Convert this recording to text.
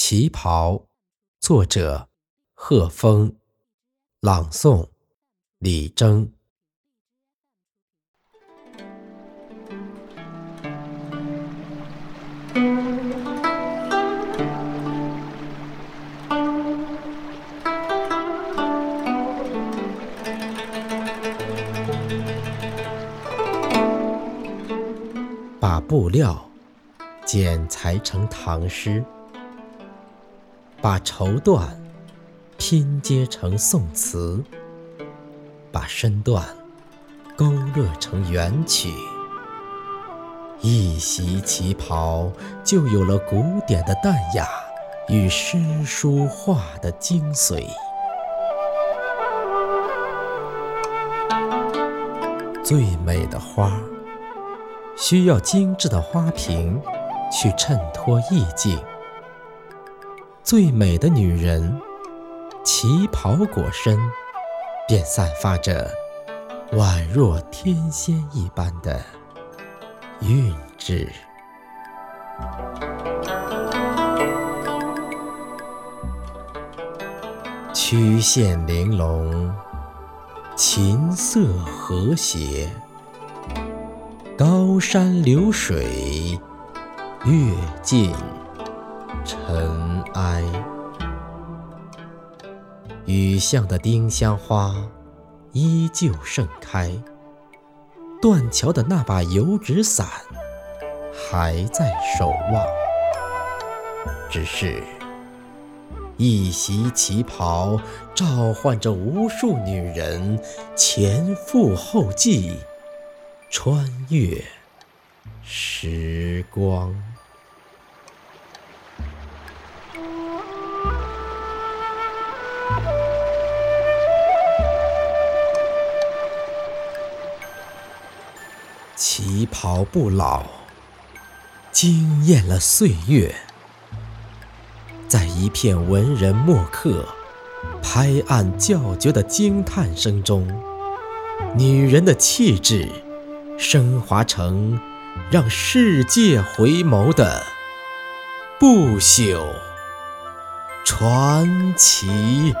旗袍，作者贺峰，朗诵李征。把布料剪裁成唐诗。把绸缎拼接成宋词，把身段勾勒成元曲，一袭旗袍就有了古典的淡雅与诗书画的精髓。最美的花，需要精致的花瓶去衬托意境。最美的女人，旗袍裹身，便散发着宛若天仙一般的韵致。曲线玲珑，琴瑟和谐，高山流水，月尽。尘埃，雨巷的丁香花依旧盛开，断桥的那把油纸伞还在守望。只是，一袭旗袍召唤着无数女人前赴后继，穿越时光。旗袍不老，惊艳了岁月。在一片文人墨客拍案叫绝的惊叹声中，女人的气质升华成让世界回眸的不朽传奇。